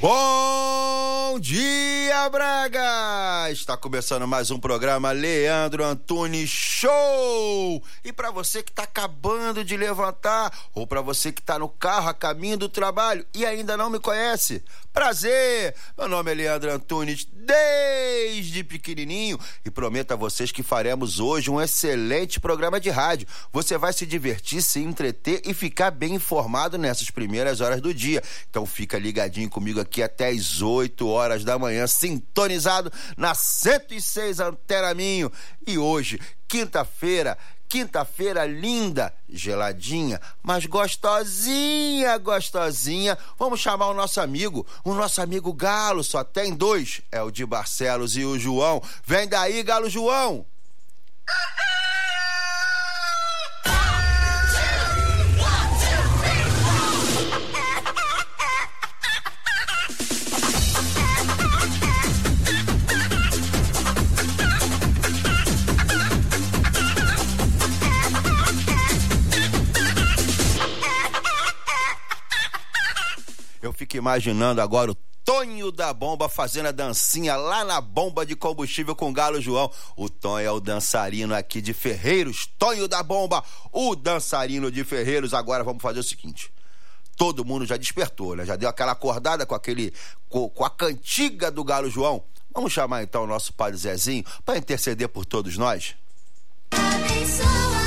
Bom dia, Braga! Está começando mais um programa Leandro Antunes Show! E para você que está acabando de levantar, ou para você que está no carro a caminho do trabalho e ainda não me conhece, prazer! Meu nome é Leandro Antunes, desde pequenininho, e prometo a vocês que faremos hoje um excelente programa de rádio. Você vai se divertir, se entreter e ficar bem informado nessas primeiras horas do dia. Então fica ligadinho comigo aqui aqui até as 8 horas da manhã, sintonizado na 106 Antena Minho. E hoje, quinta-feira, quinta-feira linda, geladinha, mas gostosinha, gostosinha. Vamos chamar o nosso amigo, o nosso amigo Galo, só tem dois, é o de Barcelos e o João. Vem daí, Galo João. Fico imaginando agora o Tonho da Bomba fazendo a dancinha lá na bomba de combustível com o Galo João. O Tonho é o dançarino aqui de Ferreiros. Tonho da Bomba, o dançarino de Ferreiros. Agora vamos fazer o seguinte. Todo mundo já despertou, né? Já deu aquela acordada com aquele com, com a cantiga do Galo João. Vamos chamar então o nosso Padre Zezinho para interceder por todos nós. Abençoa,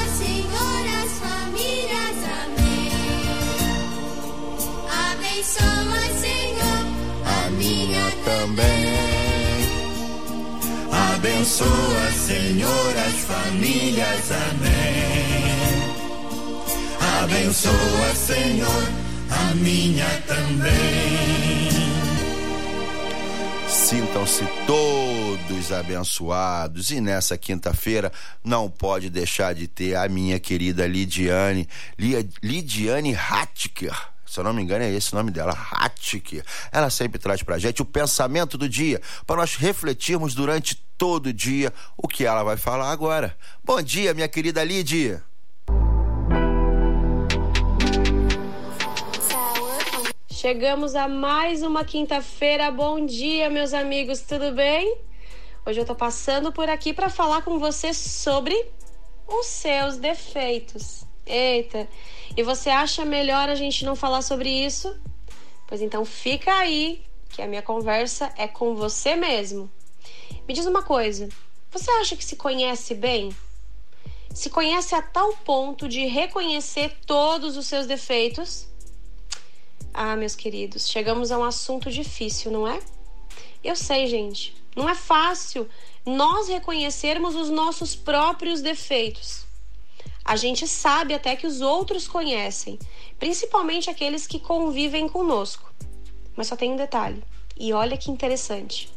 também. Abençoa, Senhor, as famílias. Amém. Abençoa, Senhor, a minha também. Sintam-se todos abençoados. E nessa quinta-feira não pode deixar de ter a minha querida Lidiane, Lidiane Hattiker. Se eu não me engano, é esse o nome dela, Hattiker. Ela sempre traz pra gente o pensamento do dia, para nós refletirmos durante todo o dia o que ela vai falar agora. Bom dia, minha querida Lidia. Chegamos a mais uma quinta-feira. Bom dia, meus amigos, tudo bem? Hoje eu tô passando por aqui para falar com você sobre os seus defeitos. Eita, e você acha melhor a gente não falar sobre isso? Pois então fica aí, que a minha conversa é com você mesmo. Me diz uma coisa: você acha que se conhece bem? Se conhece a tal ponto de reconhecer todos os seus defeitos? Ah, meus queridos, chegamos a um assunto difícil, não é? Eu sei, gente, não é fácil nós reconhecermos os nossos próprios defeitos. A gente sabe até que os outros conhecem, principalmente aqueles que convivem conosco. Mas só tem um detalhe, e olha que interessante.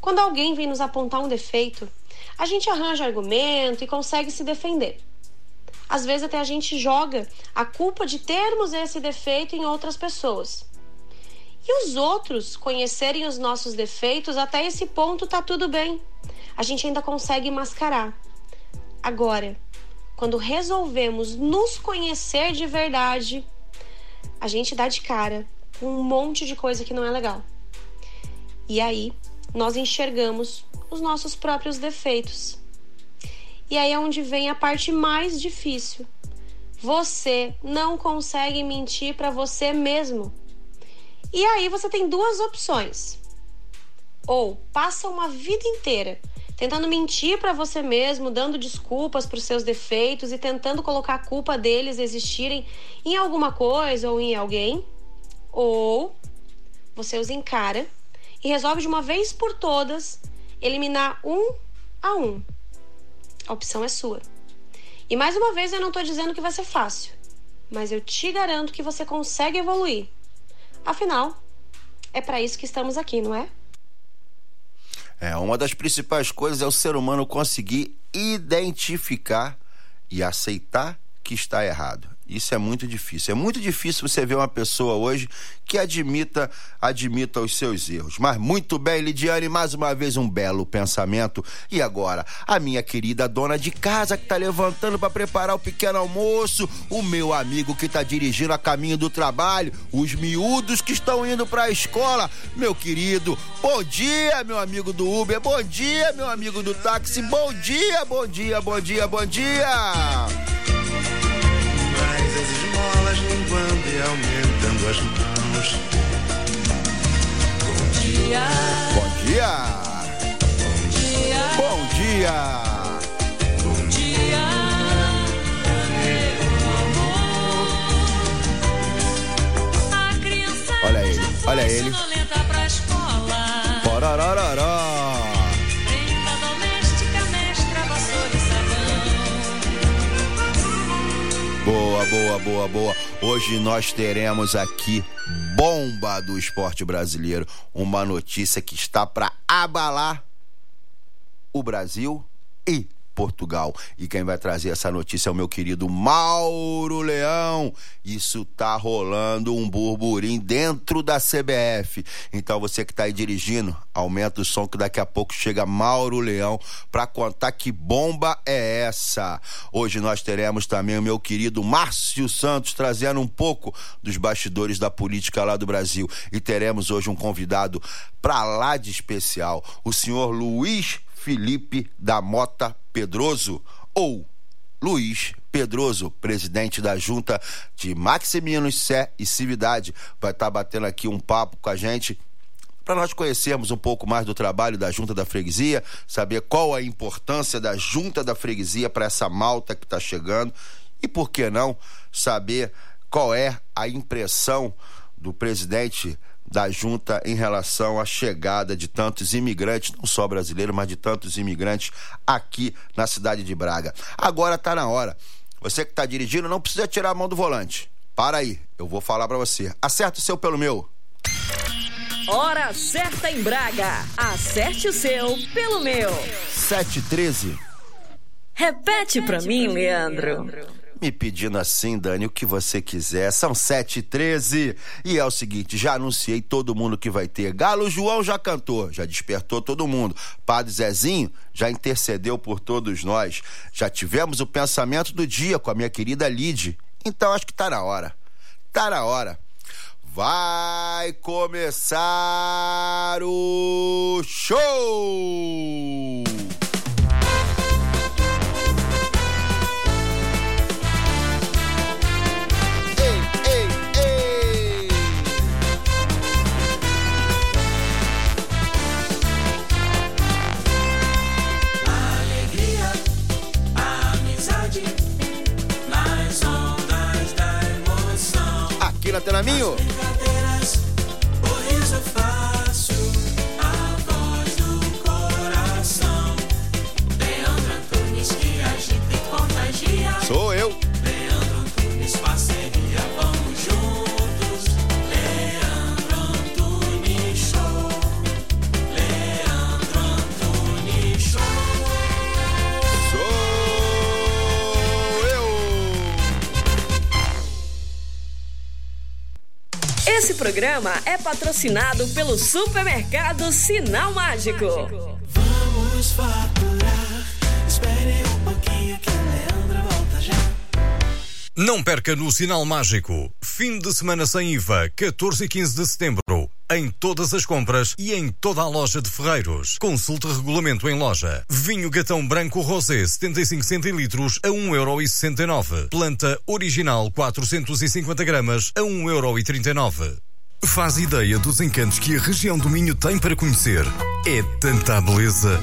Quando alguém vem nos apontar um defeito, a gente arranja argumento e consegue se defender. Às vezes até a gente joga a culpa de termos esse defeito em outras pessoas. E os outros conhecerem os nossos defeitos, até esse ponto tá tudo bem. A gente ainda consegue mascarar. Agora, quando resolvemos nos conhecer de verdade, a gente dá de cara com um monte de coisa que não é legal. E aí, nós enxergamos os nossos próprios defeitos. E aí é onde vem a parte mais difícil. Você não consegue mentir para você mesmo. E aí você tem duas opções. Ou passa uma vida inteira tentando mentir para você mesmo, dando desculpas para os seus defeitos e tentando colocar a culpa deles existirem em alguma coisa ou em alguém. Ou você os encara e resolve de uma vez por todas eliminar um a um. A opção é sua. E mais uma vez eu não estou dizendo que vai ser fácil, mas eu te garanto que você consegue evoluir. Afinal, é para isso que estamos aqui, não é? É, uma das principais coisas é o ser humano conseguir identificar e aceitar que está errado. Isso é muito difícil. É muito difícil você ver uma pessoa hoje que admita, admita os seus erros. Mas muito bem, Lidiane, mais uma vez um belo pensamento. E agora, a minha querida dona de casa que está levantando para preparar o pequeno almoço, o meu amigo que está dirigindo a caminho do trabalho, os miúdos que estão indo para a escola, meu querido. Bom dia, meu amigo do Uber. Bom dia, meu amigo do táxi. Bom dia, bom dia, bom dia, bom dia. Mais as esmolas linguando e aumentando as mãos. Bom dia. Bom dia. Bom dia. Bom dia. Olha ele, olha ele. Pororororó. Boa, boa, boa. Hoje nós teremos aqui bomba do esporte brasileiro, uma notícia que está para abalar o Brasil e Portugal. E quem vai trazer essa notícia é o meu querido Mauro Leão. Isso tá rolando um burburinho dentro da CBF. Então você que tá aí dirigindo, aumenta o som que daqui a pouco chega Mauro Leão para contar que bomba é essa. Hoje nós teremos também o meu querido Márcio Santos trazendo um pouco dos bastidores da política lá do Brasil. E teremos hoje um convidado para lá de especial, o senhor Luiz Felipe da Mota Pedroso, ou Luiz Pedroso, presidente da Junta de Maximinos Sé e Cividade, vai estar batendo aqui um papo com a gente para nós conhecermos um pouco mais do trabalho da Junta da Freguesia, saber qual a importância da Junta da Freguesia para essa malta que está chegando e, por que não, saber qual é a impressão do presidente da junta em relação à chegada de tantos imigrantes, não só brasileiros, mas de tantos imigrantes aqui na cidade de Braga. Agora está na hora. Você que está dirigindo não precisa tirar a mão do volante. Para aí, eu vou falar para você. Acerta o seu pelo meu. Hora certa em Braga. Acerte o seu pelo meu. 713. Repete para mim, Leandro. Me pedindo assim, Dani, o que você quiser. São 7 e 13 E é o seguinte: já anunciei todo mundo que vai ter. Galo João já cantou, já despertou todo mundo. Padre Zezinho já intercedeu por todos nós. Já tivemos o pensamento do dia com a minha querida Lid. Então acho que tá na hora. Tá na hora. Vai começar o show! Aqui na Tenaminho. Esse programa é patrocinado pelo supermercado Sinal Mágico. Vamos faturar. Espere um pouquinho que o Leandro volta já. Não perca no Sinal Mágico. Fim de semana sem IVA, 14 e 15 de setembro. Em todas as compras e em toda a loja de Ferreiros. Consulte regulamento em loja. Vinho Gatão Branco Rosé, 75 centilitros a 1,69€. Planta original 450 gramas a 1,39€. Faz ideia dos encantos que a região do Minho tem para conhecer. É tanta beleza.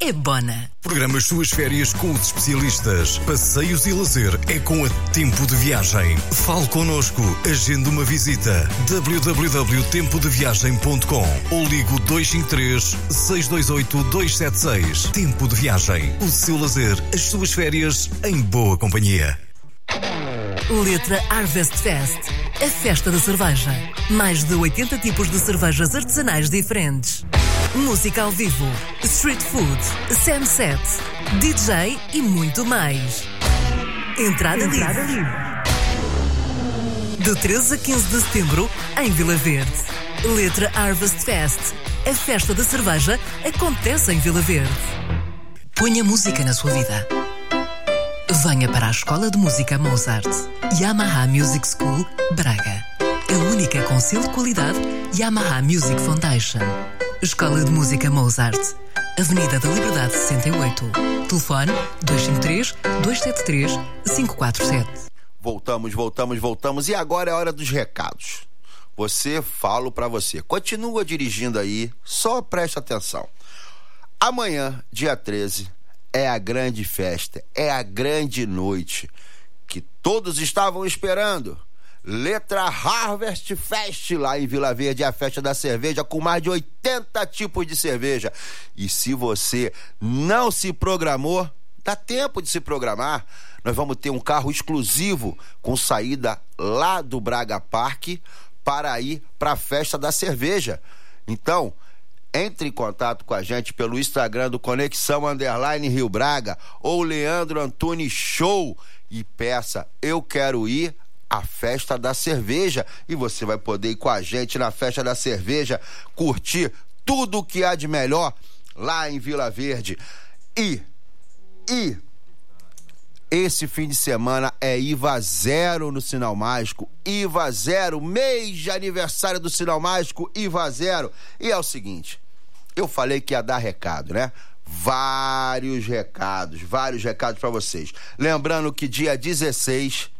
é Bona. Programa as suas férias com os especialistas. Passeios e lazer é com a Tempo de Viagem. Fale connosco. Agende uma visita. www.tempodeviagem.com ou ligo 253 628 276. Tempo de Viagem. O seu lazer, as suas férias em boa companhia. Letra Harvest Fest. A festa da cerveja. Mais de 80 tipos de cervejas artesanais diferentes. Música ao vivo, street food, sunset, DJ e muito mais. Entrada, livre. De 13 a 15 de setembro, em Vila Verde. Letra Harvest Fest. A festa da cerveja acontece em Vila Verde. Ponha música na sua vida. Venha para a Escola de Música Mozart. Yamaha Music School, Braga. A única com selo de qualidade Yamaha Music Foundation. Escola de Música Mozart. Avenida da Liberdade 68. Telefone 253 273 547. Voltamos, voltamos, voltamos. E agora é hora dos recados. Você, falo pra você. Continua dirigindo aí, só preste atenção. Amanhã, dia 13, é a grande festa, é a grande noite que todos estavam esperando. Letra Harvest Fest lá em Vila Verde, a festa da cerveja com mais de 80 tipos de cerveja. E se você não se programou, dá tempo de se programar. Nós vamos ter um carro exclusivo com saída lá do Braga Parque para ir para a festa da cerveja. Então, entre em contato com a gente pelo Instagram do Conexão Underline Rio Braga ou Leandro Antunes Show e peça Eu Quero Ir à festa da cerveja e você vai poder ir com a gente na festa da cerveja, curtir tudo o que há de melhor lá em Vila Verde. E, e esse fim de semana é IVA zero no Sinal Mágico. IVA zero, mês de aniversário do Sinal Mágico, IVA zero. E é o seguinte, eu falei que ia dar recado, né? Vários recados, vários recados para vocês. Lembrando que dia 16,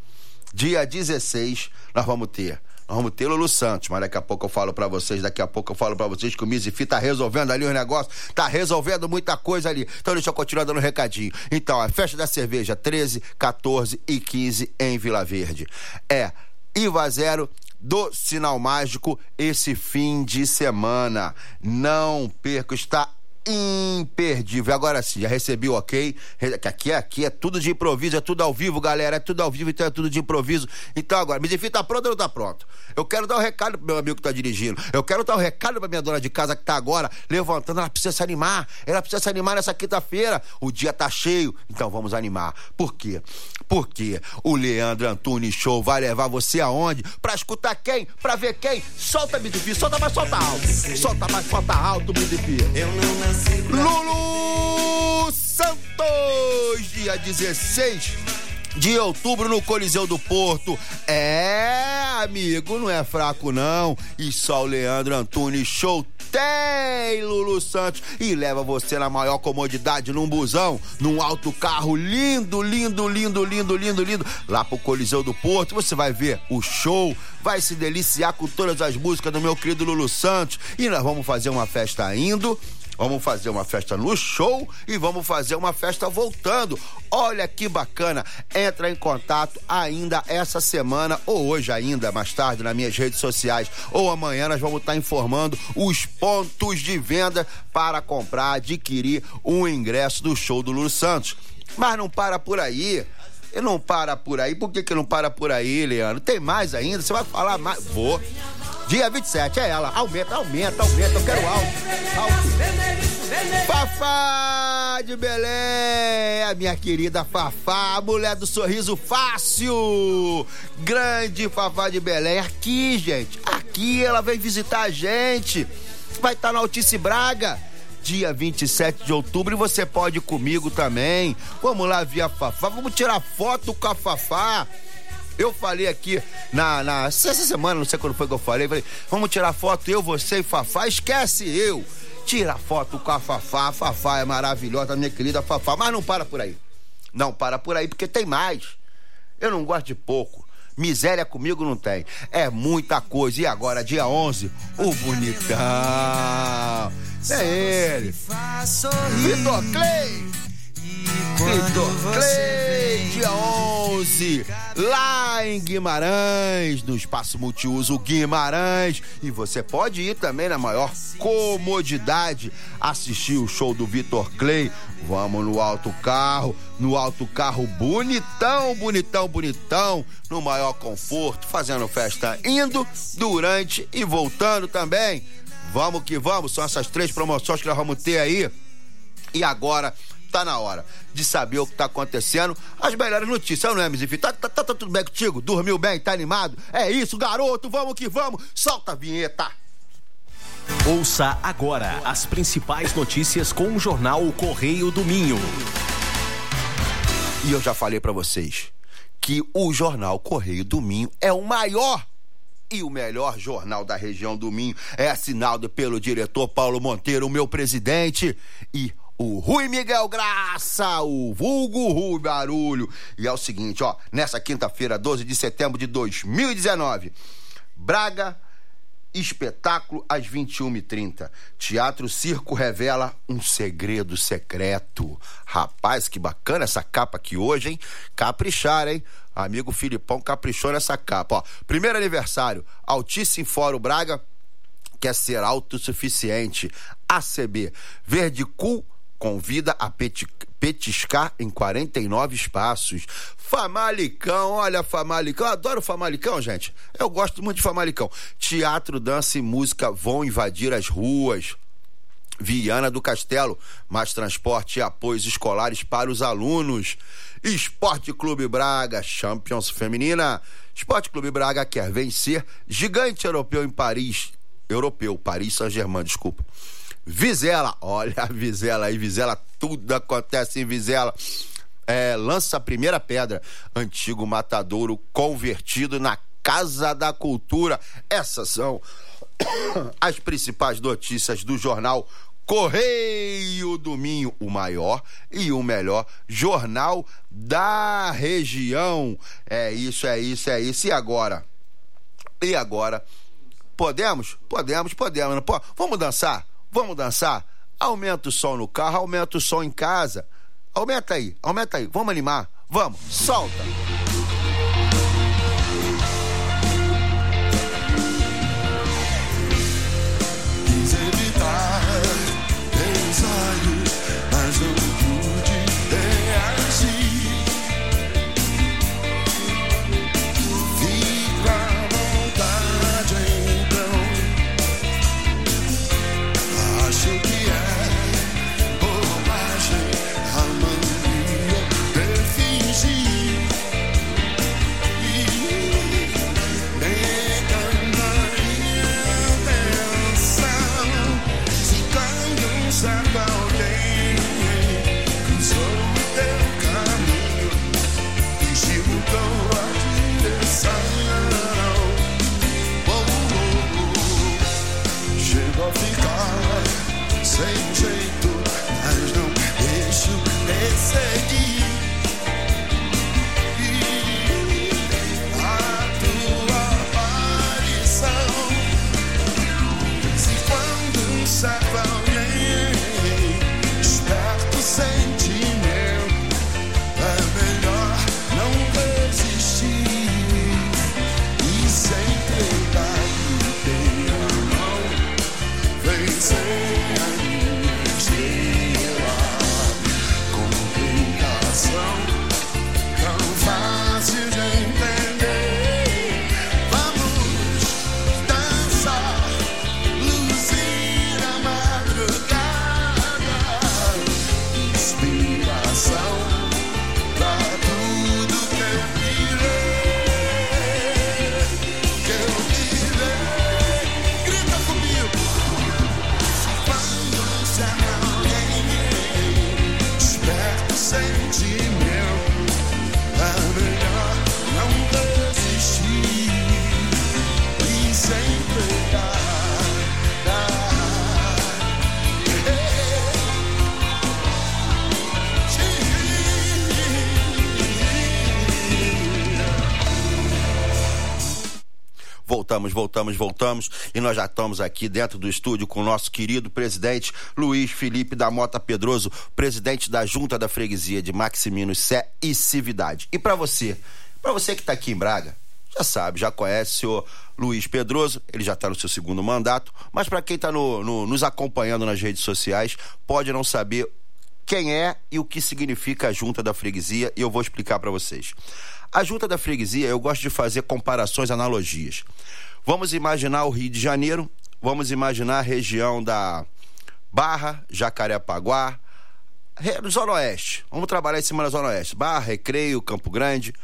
dia 16, nós vamos ter vamos ter Lulu Santos, mas daqui a pouco eu falo pra vocês, daqui a pouco eu falo pra vocês que o Mizifi tá resolvendo ali os negócios, tá resolvendo muita coisa ali. Então deixa eu continuar dando um recadinho. Então, a festa da cerveja 13, 14 e 15 em Vila Verde. É IVA zero do Sinal Mágico esse fim de semana. Não perca, está imperdível. Agora sim, já recebi o ok. Aqui, aqui é tudo de improviso, é tudo ao vivo, galera. É tudo ao vivo, então é tudo de improviso. Então agora, me tá pronto ou não tá pronto? Eu quero dar um recado pro meu amigo que tá dirigindo. Eu quero dar um recado pra minha dona de casa que tá agora levantando. Ela precisa se animar. Ela precisa se animar nessa quinta-feira. O dia tá cheio, então vamos animar. Por quê? Porque o Leandro Antunes Show vai levar você aonde? Pra escutar quem? Pra ver quem? Solta, me solta mais, solta alto. Solta mais, solta alto, me Eu não nasci Lulu Santos, dia 16 de outubro no Coliseu do Porto. É, amigo, não é fraco não. E só o Leandro Antunes Show tem Lulu Santos e leva você na maior comodidade num busão, num alto carro lindo, lindo, lindo, lindo, lindo, lindo, lá pro Coliseu do Porto. Você vai ver o show, vai se deliciar com todas as músicas do meu querido Lulu Santos e nós vamos fazer uma festa indo Vamos fazer uma festa no show e vamos fazer uma festa voltando. Olha que bacana. Entra em contato ainda essa semana ou hoje ainda, mais tarde, nas minhas redes sociais ou amanhã nós vamos estar informando os pontos de venda para comprar, adquirir um ingresso do show do Lulu Santos. Mas não para por aí. E não para por aí. Por que, que não para por aí, Leandro? Tem mais ainda? Você vai falar mais? Vou. Dia 27, é ela. Aumenta, aumenta, aumenta. Eu quero alto. Alto. Fafá de Belém, a minha querida Fafá, mulher do sorriso fácil. Grande Fafá de Belém. Aqui, gente. Aqui ela vem visitar a gente. Vai estar na Altice Braga dia 27 de outubro e você pode ir comigo também. Vamos lá ver a Fafá, vamos tirar foto com a Fafá. Eu falei aqui na, na essa semana, não sei quando foi que eu falei, falei, vamos tirar foto eu, você e Fafá, esquece eu. Tira foto com a Fafá, a Fafá é maravilhosa, minha querida Fafá, mas não para por aí. Não para por aí, porque tem mais. Eu não gosto de pouco. Miséria comigo não tem. É muita coisa. E agora, dia 11, o bonitão. É ele. Vitor Clay. Vitor Clay, dia 11, lá em Guimarães, no Espaço Multiuso Guimarães. E você pode ir também na maior comodidade assistir o show do Vitor Clay. Vamos no alto carro, no alto carro bonitão, bonitão, bonitão, no maior conforto, fazendo festa indo, durante e voltando também. Vamos que vamos, são essas três promoções que nós vamos ter aí. E agora tá na hora de saber o que tá acontecendo, as melhores notícias, não é, Mizif? Tá, tá, tá, tá tudo bem contigo? Dormiu bem? Tá animado? É isso, garoto, vamos que vamos! Solta a vinheta! Ouça agora as principais notícias com o jornal Correio do Minho. E eu já falei pra vocês que o jornal Correio do Minho é o maior e o melhor jornal da região do Minho. É assinado pelo diretor Paulo Monteiro, o meu presidente, e o Rui Miguel Graça, o vulgo Rui Barulho. E é o seguinte, ó, nessa quinta-feira, 12 de setembro de 2019, Braga, espetáculo às 21h30. Teatro Circo revela um segredo secreto. Rapaz, que bacana essa capa aqui hoje, hein? Caprichar, hein? Amigo Filipão caprichou nessa capa, ó. Primeiro aniversário, Altíssimo Fórum Braga quer ser autossuficiente. ACB, Verde Cool convida a peti petiscar em 49 espaços. Famalicão, olha Famalicão, eu adoro Famalicão, gente. Eu gosto muito de Famalicão. Teatro, dança e música vão invadir as ruas. Viana do Castelo, mais transporte e apoios escolares para os alunos. Esporte Clube Braga, Champions Feminina. Esporte Clube Braga quer vencer gigante europeu em Paris. Europeu, Paris Saint-Germain, desculpa. Vizela, olha a Vizela aí, Vizela, tudo acontece em Vizela. É, lança a primeira pedra, antigo matadouro convertido na Casa da Cultura. Essas são as principais notícias do jornal Correio do Minho, o maior e o melhor jornal da região. É isso, é isso, é isso. E agora? E agora? Podemos? Podemos, podemos. Vamos dançar? Vamos dançar? Aumenta o som no carro, aumenta o som em casa. Aumenta aí, aumenta aí. Vamos animar? Vamos, solta. Voltamos, voltamos. E nós já estamos aqui dentro do estúdio com o nosso querido presidente Luiz Felipe da Mota Pedroso, presidente da Junta da Freguesia de Maximinos Sé e Cividade. E para você, para você que está aqui em Braga, já sabe, já conhece o Luiz Pedroso, ele já está no seu segundo mandato, mas para quem está nos acompanhando nas redes sociais, pode não saber quem é e o que significa a junta da freguesia e eu vou explicar para vocês. A junta da freguesia, eu gosto de fazer comparações, analogias. Vamos imaginar o Rio de Janeiro, vamos imaginar a região da Barra, Jacarepaguá, re- Zona Oeste. Vamos trabalhar em cima da Zona Oeste. Barra, Recreio, Campo Grande.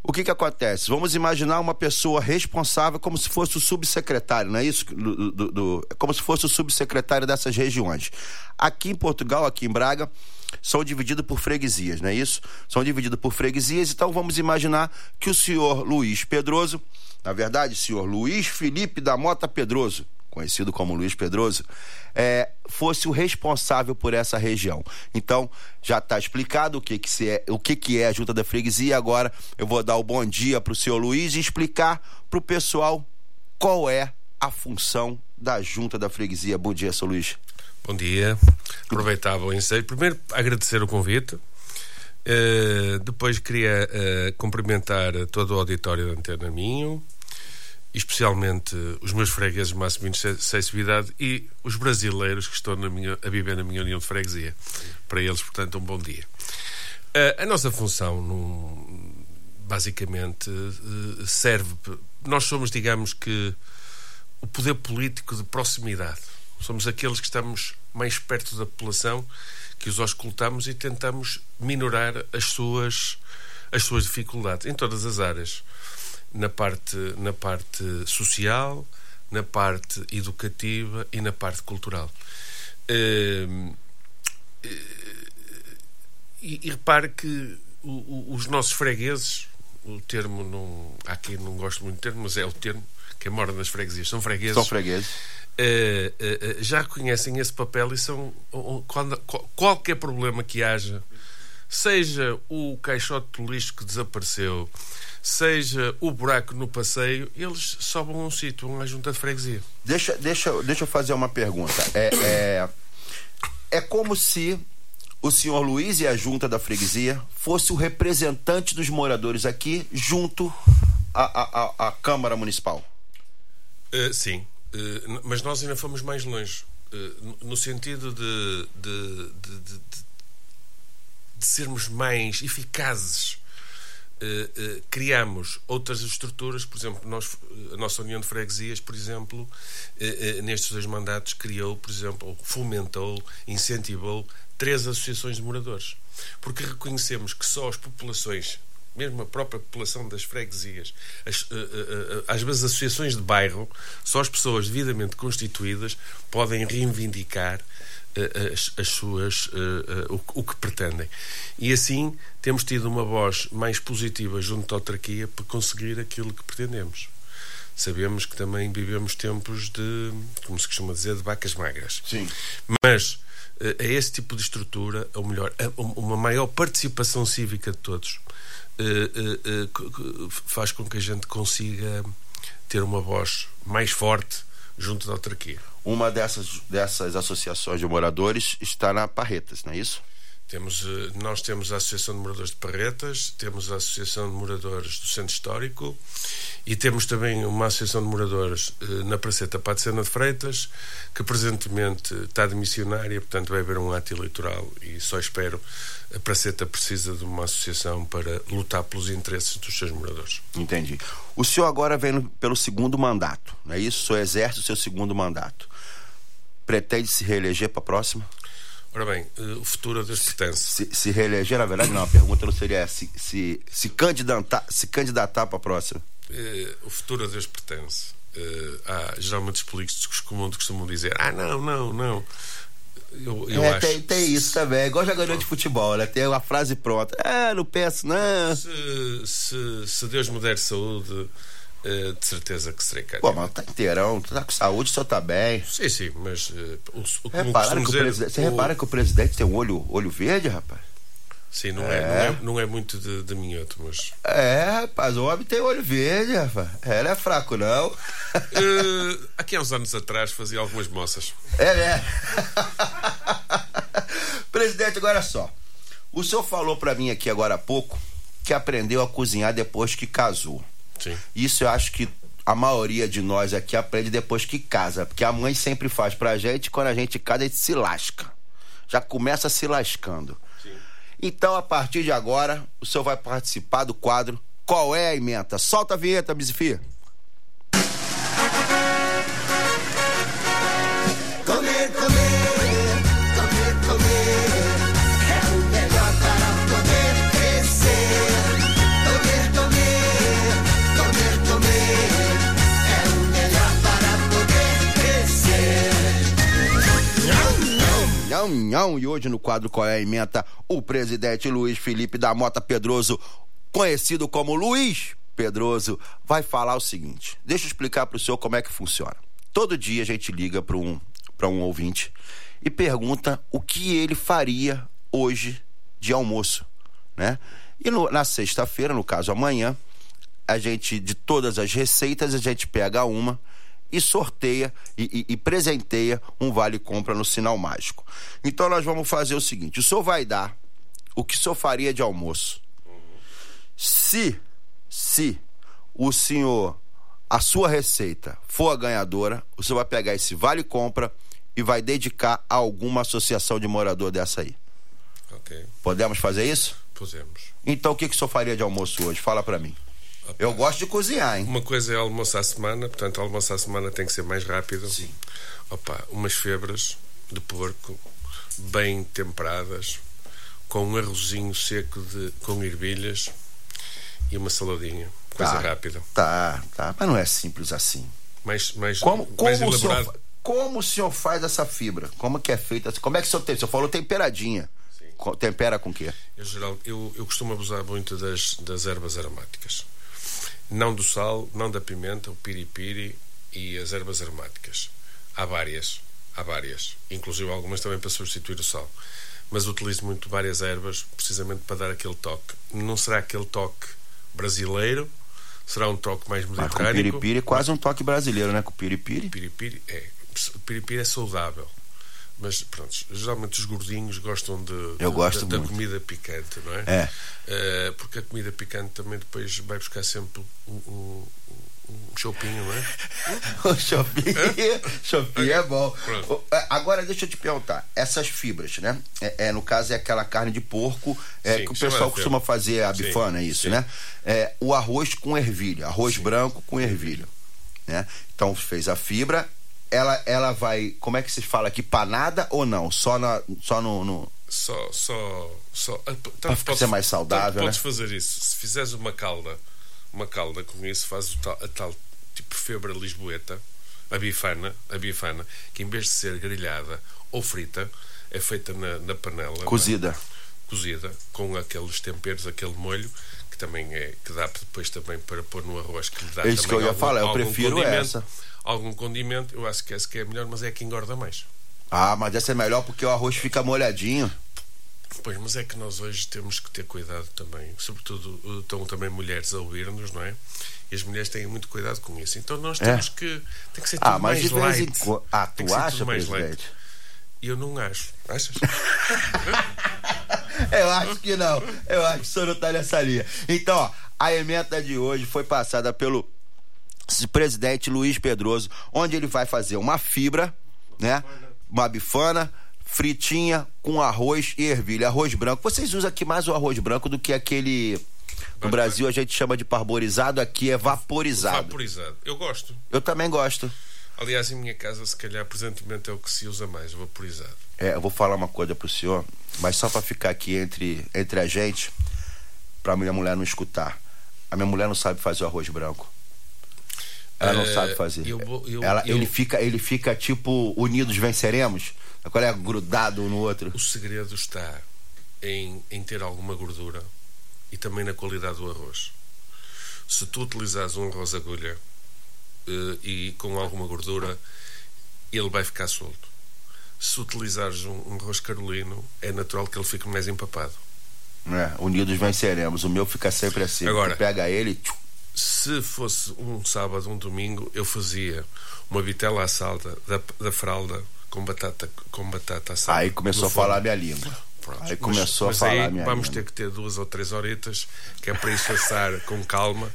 O que que acontece? Vamos imaginar uma pessoa responsável como se fosse o subsecretário, não é isso? Do, do- do- como se fosse o subsecretário dessas regiões. Aqui em Portugal, aqui em Braga, são divididos por freguesias, não é isso? São divididos por freguesias, então vamos imaginar que o senhor Luiz Pedroso, na verdade, senhor Luiz Felipe da Mota Pedroso, conhecido como Luiz Pedroso, é, fosse o responsável por essa região. Então, já está explicado o que que, é, o que que é a Junta da Freguesia. Agora, eu vou dar o bom dia para o senhor Luiz e explicar para o pessoal qual é a função da Junta da Freguesia. Bom dia, seu Luiz. Bom dia. Aproveitava o ensejo. Primeiro, agradecer o convite. Eh, depois, queria eh, cumprimentar todo o auditório da Antena Minho, especialmente os meus fregueses máximos de acessibilidade e os brasileiros que estão minha- a viver na minha União de Freguesia. Para eles, portanto, um bom dia. Eh, a nossa função, num- basicamente, eh, serve. Nós somos, digamos que, o poder político de proximidade. Somos aqueles que estamos mais perto da população, que os auscultamos e tentamos minorar as suas, as suas dificuldades em todas as áreas. Na parte, na parte social, na parte educativa e na parte cultural. Hum, e, e repare que o- o- os nossos fregueses, o termo não. Há quem não gosta muito do termo, mas é o termo. Quem mora nas freguesias são fregueses. São fregueses. eh, eh, já reconhecem esse papel e são. Quando, qual- qualquer problema que haja, seja o caixote turístico que desapareceu, seja o buraco no passeio, eles sobem a um sítio, vão à junta de freguesia. Deixa, deixa, deixa eu fazer uma pergunta. É, é, é como se o senhor Luiz e a junta da freguesia fosse o representante dos moradores aqui junto à, à, à- Câmara Municipal. Uh, sim, Uh, mas nós ainda fomos mais longe. Uh, no- sentido de, de, de- de- de sermos mais eficazes. Uh, uh, criamos outras estruturas, por exemplo, nós, a nossa União de Freguesias, por exemplo, uh, nestes dois mandatos criou, por exemplo, ou fomentou, incentivou três associações de moradores. Porque reconhecemos que só as populações mesmo a própria população das freguesias, as, às vezes associações de bairro, só as pessoas devidamente constituídas podem reivindicar as, as suas o, o que pretendem. E assim temos tido uma voz mais positiva junto à autarquia para conseguir aquilo que pretendemos. Sabemos que também vivemos tempos de, como se costuma dizer, de vacas magras. Sim. Mas a esse tipo de estrutura, ou melhor, uma maior participação cívica de todos, eh, eh, faz com que a gente consiga ter uma voz mais forte junto da autarquia. Uma dessas, dessas associações de moradores está na Parretas, não é isso? Temos, eh, nós temos a Associação de Moradores de Parretas, temos a Associação de Moradores do Centro Histórico e temos também uma Associação de Moradores eh, na Praceta Patrocena de Freitas, que presentemente está de missionária, portanto vai haver um ato eleitoral e só espero. A Praceta precisa de uma associação para lutar pelos interesses dos seus moradores. Entendi. O senhor agora vem pelo segundo mandato, não é isso? O senhor exerce o seu segundo mandato. Pretende se reeleger para a próxima? Ora bem, eh, o futuro a Deus pertence. Se, se reeleger, na verdade, não, a pergunta não seria se, se, se candidatar, se candidatar para a próxima. Eh, o futuro a Deus pertence. Eh, há, geralmente os políticos costumam, costumam dizer: ah, não, não, não. Eu, eu é, acho. tem, tem isso também, é igual jogador de futebol, né? Tem uma frase pronta. Ah, não penso, não. Se, se, se Deus me der saúde, de certeza que serei Pô, candidato. mas tá inteirão, tá com saúde, o senhor tá bem. Sim, sim, mas eh, o, o, costumo que o dizer, você o- repara que o presidente tem um olho, olho verde, rapaz? Sim, não é, É. Não, é, não é muito de, de minhoto, mas. É, rapaz, o homem tem olho verde, rapaz. Ela é fraco, não. Eh, aqui há uns anos atrás fazia algumas moças. É, né? Presidente, agora só. O senhor falou pra mim aqui agora há pouco que aprendeu a cozinhar depois que casou. Sim. Isso eu acho que a maioria de nós aqui aprende depois que casa. Porque a mãe sempre faz pra gente, quando a gente casa, a gente se lasca. Já começa se lascando. Então, a partir de agora, o senhor vai participar do quadro Qual é a Emenda? Solta a vinheta, Bizifia. Nhão. E hoje no quadro Qual é a Emenda, o presidente Luiz Felipe da Mota Pedroso, conhecido como Luiz Pedroso, vai falar o seguinte. Deixa eu explicar pro senhor como é que funciona. Todo dia a gente liga para um, um ouvinte e pergunta o que ele faria hoje de almoço, né? E no- na sexta-feira, no caso amanhã, a gente, de todas as receitas, a gente pega uma e sorteia e, e- e presenteia um vale compra no sinal mágico. Então nós vamos fazer o seguinte: o senhor vai dar o que o senhor faria de almoço. Se, se o senhor, a sua receita for a ganhadora, o senhor vai pegar esse vale compra e vai dedicar a alguma associação de morador dessa aí. Ok, Podemos fazer isso? podemos. Então o que, que o senhor faria de almoço hoje? Fala pra mim. Eu gosto de cozinhar, hein? Uma coisa é almoço à semana, portanto, almoço à semana tem que ser mais rápido. Sim. Opa, umas febras de porco, bem temperadas, com um arrozinho seco de, com ervilhas e uma saladinha. Coisa Tá. rápida. Tá, tá. Mas não é simples assim. Mais, mais, Como, mais como, o senhor, elaborado. como o senhor faz essa fibra? Como que é feita? Como é que o senhor tem? O senhor falou temperadinha. Co- Tempera com o quê? Eu, geral, eu, eu costumo abusar muito das, das ervas aromáticas. Não do sal, não da pimenta, o piripiri e as ervas aromáticas. Há várias, há várias. Inclusive algumas também para substituir o sal. Mas utilizo muito várias ervas precisamente para dar aquele toque. Não será aquele toque brasileiro, será um toque mais Mas com mediterrâneo. piripiri, quase um toque brasileiro, né? Com piripiri. Piripiri é, o piripiri é saudável. Mas pronto, geralmente os gordinhos gostam de, de- da, da comida picante, não é? É. Eh, porque a comida picante também depois vai buscar sempre um, um, um choupinho, não é? O Shopping, Shopping é bom. Pronto. O- é, Agora, deixa eu te perguntar. Essas fibras, né? É, é, no caso, é aquela carne de porco é, Sim, que o chama pessoal costuma fazer a Sim, bifana, é isso, sim. né? É, o arroz com ervilha. Arroz branco com ervilha. Né? Então, fez a fibra. Ela, ela vai, como é que se fala aqui? Panada ou não? Só, na, só no- no, Só, só, só. ah, p- Pra tanto ser mais saudável, tanto podes né? fazer isso. Se fizeres uma calda, uma calda com isso, fazes o tal, a tal tipo febra lisboeta, a bifana, a bifana, que em vez de ser grelhada ou frita, é feita na, na panela. é? cozida. cozida com aqueles temperos, aquele molho que também é que dá depois também para pôr no arroz que lhe dá É isso que eu ia falar, eu prefiro condimento, essa. Algum condimento, eu acho que essa que é melhor, mas é que engorda mais. Ah, mas essa é melhor porque o arroz fica molhadinho. Pois, mas é que nós hoje temos que ter cuidado também, sobretudo uh, estão também mulheres a ouvir-nos, não é? E as mulheres têm muito cuidado com isso. Então nós É. temos que tem que ser tudo Ah, mas mais de vez em light. quando. Ah, tu acha, mais light. eu não acho. Achas? Eu acho que não. Eu acho que o senhor não tá nessa linha. Então, ó, a emenda de hoje foi passada pelo presidente Luiz Pedroso, onde ele vai fazer uma fibra, né? Uma bifana, fritinha com arroz e ervilha. Arroz branco. Vocês usam aqui mais o arroz branco do que aquele. No Brasil a gente chama de parborizado, aqui é vaporizado. Vaporizado. Eu gosto. Eu também gosto. Aliás, em minha casa, se calhar, presentemente é o que se usa mais, vaporizado. É, eu vou falar uma coisa pro senhor, mas só pra ficar aqui entre, entre a gente, pra minha mulher não escutar. A minha mulher não sabe fazer o arroz branco. Ela não É, sabe fazer. eu vou- eu- Ela, eu- ele, fica, ele fica tipo unidos venceremos. Qual é? Grudado um no outro. O segredo está em, em ter alguma gordura e também na qualidade do arroz. Se tu utilizares um arroz agulha eh, e com alguma gordura, ele vai ficar solto. Se utilizares um, um arroz carolino, é natural que ele fique mais empapado. É, unidos venceremos. O meu fica sempre assim. Agora- Tu pega ele. tchum, Se fosse um sábado, um domingo, eu fazia uma vitela à salda da, da fralda com batata, com batata assada. Aí começou a falar forno. minha língua. Pronto. Aí Mas- começou mas a falar aí minha vamos língua. ter que ter duas ou três horitas, que é para isso assar com calma.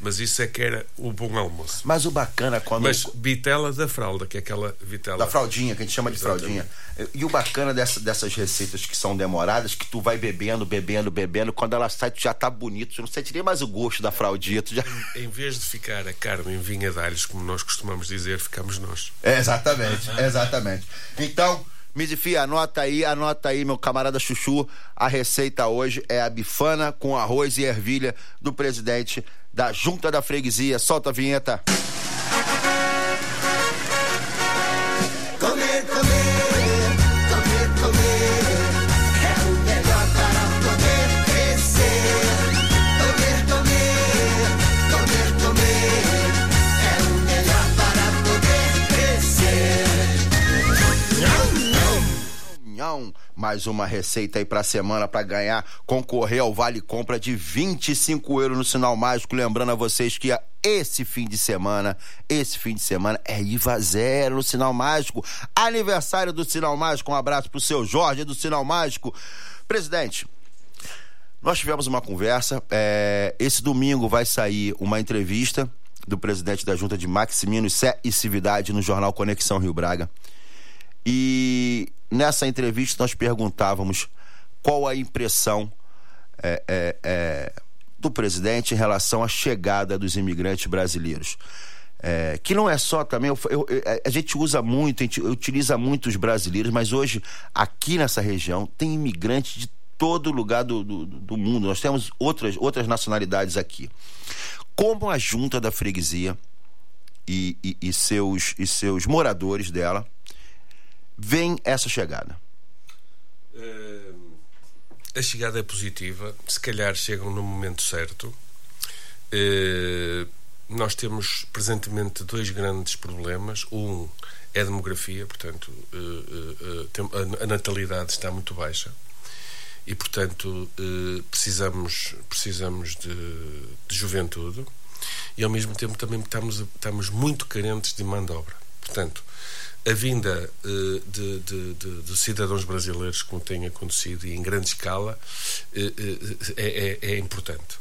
Mas isso é que era o bom almoço. Mas o bacana quando. Mas vitela da fralda, que é aquela vitela. Da fraldinha, que a gente chama de Exatamente. fraldinha. E o bacana dessa- dessas receitas que são demoradas, que tu vai bebendo, bebendo, bebendo, quando ela sai, tu já tá bonito, tu não sente nem mais o gosto da fraldinha, tu já. Em vez de ficar a carne em vinha de alhos, como nós costumamos dizer, ficamos nós. É, exatamente, exatamente. Então, Mizifi, anota aí, anota aí, meu camarada Chuchu. A receita hoje é a bifana com arroz e ervilha do presidente da Junta da Freguesia. Solta a vinheta. Nhão, mais uma receita aí pra semana pra ganhar, concorrer ao Vale Compra de 25 euros no Sinal Mágico. Lembrando a vocês que a- esse fim de semana, esse fim de semana é IVA zero no Sinal Mágico. Aniversário do Sinal Mágico. Um abraço pro seu Jorge do Sinal Mágico. Presidente, nós tivemos uma conversa. é, esse domingo vai sair uma entrevista do presidente da Junta de Maximino Sé e Cividade no jornal Conexão Rio Braga. E nessa entrevista nós perguntávamos qual a impressão é, é, é, do presidente em relação à chegada dos imigrantes brasileiros. É, que não é só também, eu- eu- eu- a gente usa muito, a gente utiliza muito os brasileiros, mas hoje aqui nessa região tem imigrantes de todo lugar do, do, do mundo. Nós temos outras, outras nacionalidades aqui. Como a junta da freguesia e, e- e seus, e seus moradores dela veem essa chegada? Eh, A chegada é positiva, se calhar chegam no momento certo. Eh, nós temos presentemente dois grandes problemas. Um é a demografia, portanto, eh, a- natalidade está muito baixa e, portanto, precisamos, precisamos de, de juventude e, ao mesmo tempo, também estamos, estamos muito carentes de mão de obra. Portanto, a vinda eh, de, de- de- de cidadãos brasileiros, como tem acontecido e em grande escala, eh, eh, é, é- é importante.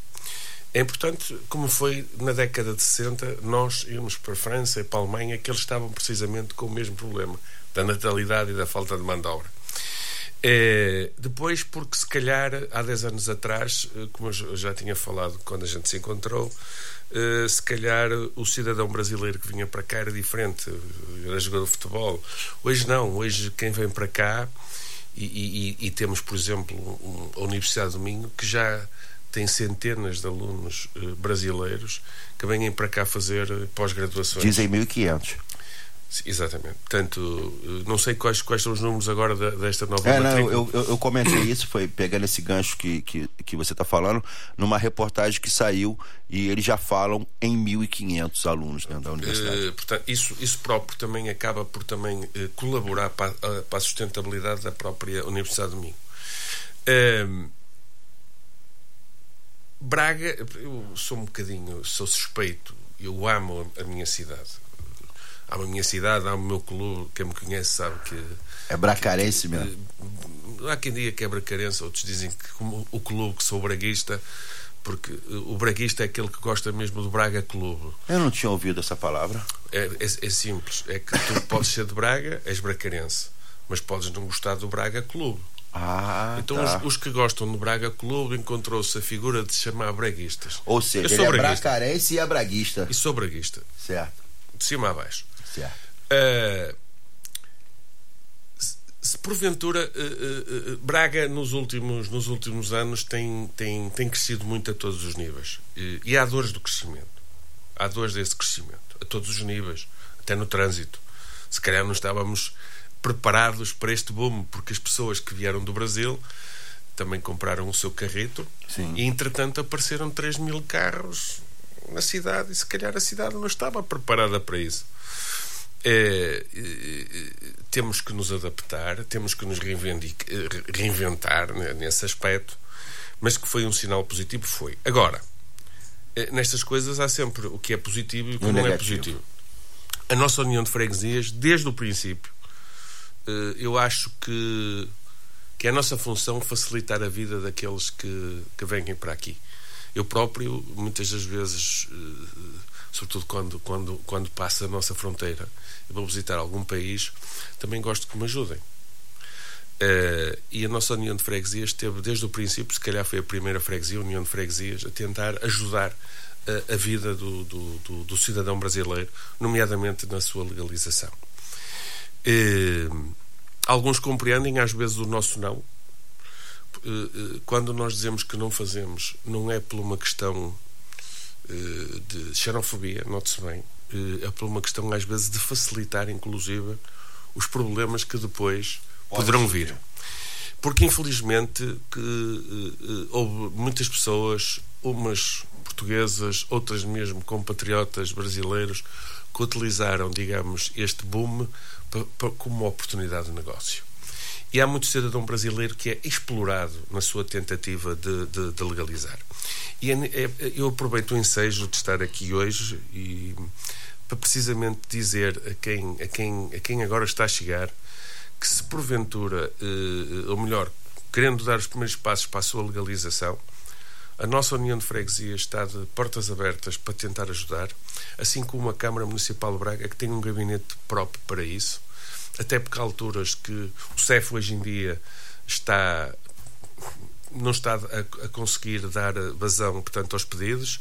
É importante, como foi na década de 60, nós íamos para a França e para a Alemanha, que eles estavam precisamente com o mesmo problema da natalidade e da falta de mão de obra. É, depois, porque se calhar há 10 anos atrás, eh, como eu já- tinha falado quando a gente se encontrou, eh, se calhar o cidadão brasileiro que vinha para cá era diferente, era jogador de futebol. Hoje não, hoje quem vem para cá, e, e- e- temos, por exemplo, a Universidade do Minho, que já tem centenas de alunos brasileiros que vêm para cá fazer pós-graduações. Dizem 1.500. Sim, Exatamente. Portanto, não sei quais, quais são os números agora da- desta nova É, não, eu, eu, eu comentei isso, foi pegando esse gancho que, que, que você está falando, numa reportagem que saiu e eles já falam em 1.500 alunos dentro da universidade. Eh, portanto, isso, isso próprio também acaba por também eh, colaborar para, a- para a sustentabilidade da própria Universidade do Minho. Ehm, Braga, eu sou um bocadinho, sou suspeito, eu amo a, a minha cidade. Amo a minha cidade, amo o meu clube, quem me conhece sabe que É bracarense mesmo. há quem diga que é bracarense, outros dizem que como o clube que sou braguista, porque eh, o braguista é aquele que gosta mesmo do Braga Clube. Eu não tinha ouvido essa palavra. É, é- é simples, é que tu podes ser de Braga, és bracarense, mas podes não gostar do Braga Clube. Ah, então tá. os, os que gostam do Braga Clube encontrou-se a figura de se chamar braguistas. Ou seja, eu ele sou é bracarense e é braguista. e sou braguista, Certo, de cima a baixo. Certo. Uh, se, porventura uh, uh, Braga nos últimos, nos últimos anos tem, tem, tem crescido muito a todos os níveis e, e há dores do crescimento há dores desse crescimento a todos os níveis, até no trânsito se calhar não estávamos preparados para este boom porque as pessoas que vieram do Brasil também compraram o seu carrito Sim. e entretanto apareceram 3 mil carros na cidade e se calhar a cidade não estava preparada para isso é, temos que nos adaptar, temos que nos reinventar nesse aspecto, mas que foi um sinal positivo, foi. Agora, nestas coisas há sempre o que é positivo e o que E o não é positivo. A nossa União de Freguesias, desde o princípio, eu acho que, que é a nossa função facilitar a vida daqueles que, que vêm para aqui. Eu próprio, muitas das vezes, sobretudo quando, quando, quando passo a nossa fronteira e vou visitar algum país, também gosto que me ajudem. Eh, e a nossa União de Freguesias teve desde o princípio, se calhar foi a primeira freguesia, a União de Freguesias, a tentar ajudar eh, a vida do, do, do, do cidadão brasileiro, nomeadamente na sua legalização. Eh, alguns compreendem às vezes o nosso não. Quando nós dizemos que não fazemos, não é por uma questão de xenofobia, note-se bem, eh, é por uma questão às vezes de facilitar, inclusive, os problemas que depois poderão vir. Porque infelizmente que eh, eh, houve muitas pessoas, umas portuguesas, outras mesmo compatriotas brasileiros, que utilizaram, digamos, este boom como uma oportunidade de negócio. E há muito cidadão brasileiro que é explorado na sua tentativa de, de- de legalizar. E é- é- eu aproveito o ensejo de estar aqui hoje e para precisamente dizer a quem, a quem, a quem agora está a chegar que se porventura, eh, ou melhor, querendo dar os primeiros passos para a sua legalização, a nossa União de Freguesias está de portas abertas para tentar ajudar, assim como a Câmara Municipal de Braga, que tem um gabinete próprio para isso, até porque há alturas que o CEF hoje em dia está não está a, a conseguir dar vazão, portanto, aos pedidos,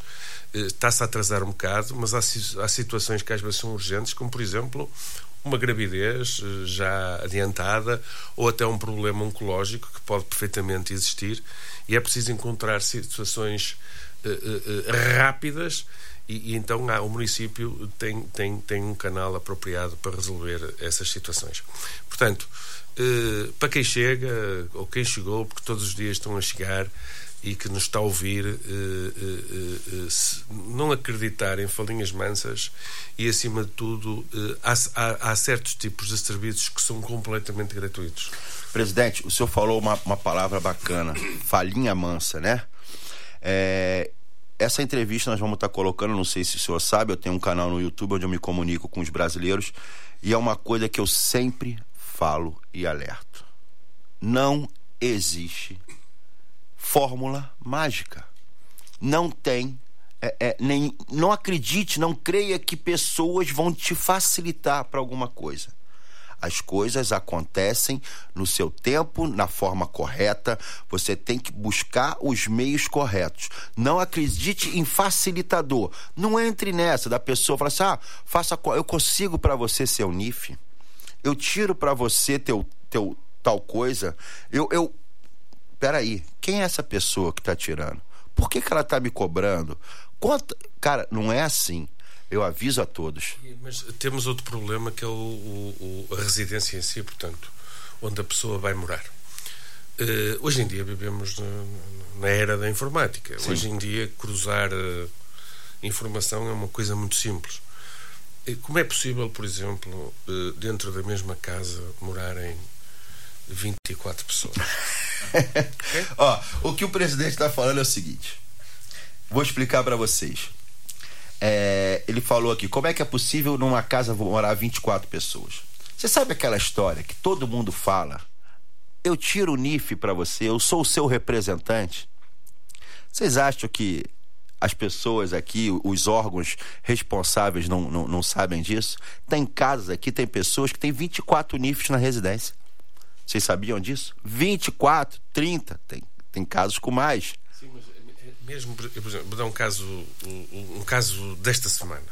eh, está-se a atrasar um bocado, mas há, há situações que às vezes são urgentes, como, por exemplo, uma gravidez eh, já adiantada ou até um problema oncológico que pode perfeitamente existir. E é preciso encontrar situações eh, rápidas e, e então há, o município tem, tem, tem um canal apropriado para resolver essas situações. Portanto, eh, para quem chega ou quem chegou, porque todos os dias estão a chegar e que nos está a ouvir, eh, eh, eh, eh, se não acreditar em falinhas mansas e, acima de tudo, eh, há, há- há certos tipos de serviços que são completamente gratuitos. Presidente, o senhor falou uma, uma palavra bacana, falinha mansa, né? É, essa entrevista nós vamos estar colocando, não sei se o senhor sabe, eu tenho um canal no YouTube onde eu me comunico com os brasileiros e é uma coisa que eu sempre falo e alerto. Não existe fórmula mágica. Não tem. é, é, nem, não acredite, não creia que pessoas vão te facilitar para alguma coisa. As coisas acontecem no seu tempo, na forma correta. Você tem que buscar os meios corretos. Não acredite em facilitador. Não entre nessa da pessoa falar assim: ah, faça, co- eu consigo para você seu NIF. Eu tiro para você teu, teu tal coisa. Eu, eu. Peraí, quem é essa pessoa que tá tirando? Por que, que ela tá me cobrando? Quanto... Cara, não é assim. Eu aviso a todos. Mas temos outro problema que é o, o- a residência em si, portanto, onde a pessoa vai morar. Eh, hoje em dia vivemos na, na era da informática. Sim. Hoje em dia cruzar eh, informação é uma coisa muito simples. Eh, Como é possível, por exemplo, dentro da mesma casa morarem 24 pessoas? Ó, o que o presidente está falando é o seguinte. Vou explicar para vocês. É, ele falou aqui, como é que é possível numa casa morar 24 pessoas? Você sabe aquela história que todo mundo fala? Eu tiro o NIF para você, eu sou o seu representante. Vocês acham que as pessoas aqui, os órgãos responsáveis não, não, não sabem disso? Tem casas aqui, tem pessoas que têm 24 NIFs na residência. Vocês sabiam disso? 24, 30, tem, tem casos com mais. Mesmo, por exemplo, vou dar um caso, um, um caso desta semana.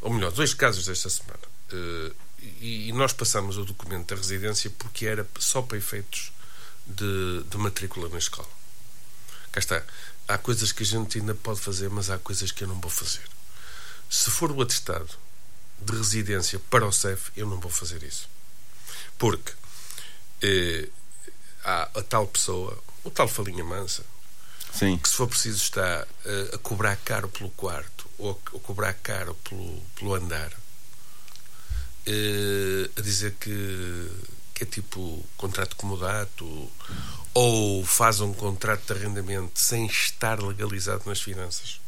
Ou melhor, dois casos desta semana. Eh, e, e nós passamos o documento da residência porque era só para efeitos de, de matrícula na escola. Cá está. Há coisas que a gente ainda pode fazer, mas há coisas que eu não vou fazer. Se for o atestado de residência para o CEF, eu não vou fazer isso. Porque eh, há a tal pessoa, o tal falinha mansa, Sim. que se for preciso está eh, a cobrar caro pelo quarto ou a, cobrar caro pelo, pelo andar, eh, a dizer que, que é tipo contrato comodato ou faz um contrato de arrendamento sem estar legalizado nas finanças.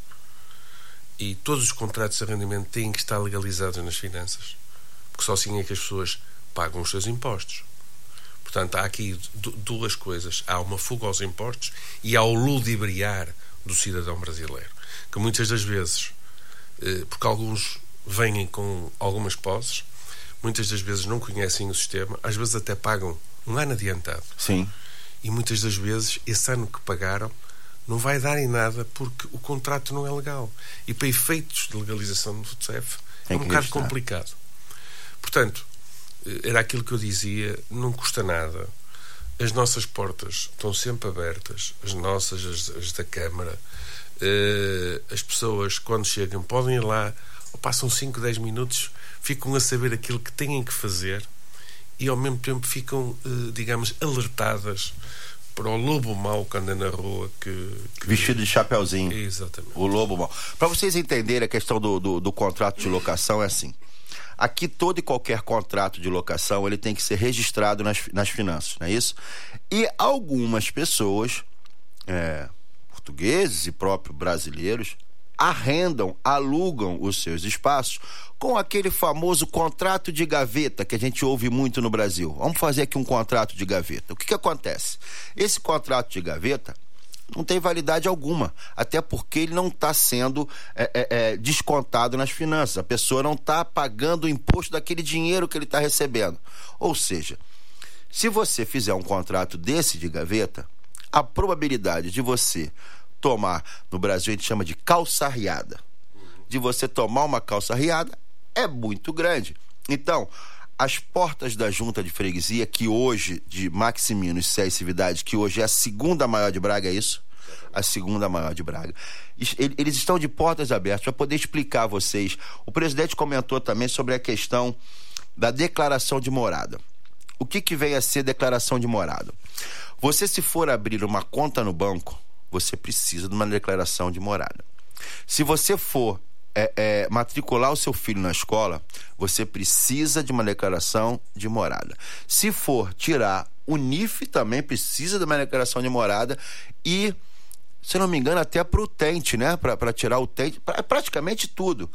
E todos os contratos de arrendamento têm que estar legalizados nas finanças, porque só assim é que as pessoas pagam os seus impostos. Portanto, há aqui du- duas coisas. Há uma fuga aos impostos e há o ludibriar do cidadão brasileiro. Que muitas das vezes, eh, porque alguns vêm com algumas posses, muitas das vezes não conhecem o sistema, às vezes até pagam um ano adiantado. Sim. E muitas das vezes, esse ano que pagaram não vai dar em nada porque o contrato não é legal. E para efeitos de legalização do CEF é Tem um bocado complicado. Portanto, era aquilo que eu dizia, não custa nada. As nossas portas estão sempre abertas, as nossas, as, as da Câmara. Eh, as pessoas, quando chegam, podem ir lá, ou passam 5, 10 minutos, ficam a saber aquilo que têm que fazer e ao mesmo tempo ficam, eh, digamos, alertadas para o lobo mau que anda na rua que, que- Vestido de chapeuzinho. Exatamente. O lobo mau. Para vocês entenderem a questão do, do, do contrato de locação é assim. Aqui todo e qualquer contrato de locação ele tem que ser registrado nas, nas finanças, não é isso? E algumas pessoas, é, portugueses e próprios brasileiros, arrendam, alugam os seus espaços com aquele famoso contrato de gaveta que a gente ouve muito no Brasil. Vamos fazer aqui um contrato de gaveta. O que, que acontece? Esse contrato de gaveta não tem validade alguma, até porque ele não está sendo é, é, é, descontado nas finanças. A pessoa não está pagando o imposto daquele dinheiro que ele está recebendo. Ou seja, se você fizer um contrato desse de gaveta, a probabilidade de você tomar, no Brasil a gente chama de calça riada, de você tomar uma calça riada é muito grande. Então, as portas da junta de freguesia, que hoje, de Maximino e e Cividade, que hoje é a segunda maior de Braga, é isso? A segunda maior de Braga. Es- ele- Eles estão de portas abertas para poder explicar a vocês. O presidente comentou também sobre a questão da declaração de morada. O que, que vem a ser declaração de morada? Você, se for abrir uma conta no banco, você precisa de uma declaração de morada. Se você for é, é, matricular o seu filho na escola, você precisa de uma declaração de morada. Se for tirar o NIF, também precisa de uma declaração de morada e, se não me engano, até para o tente, né? Para tirar o tente, pra, praticamente tudo.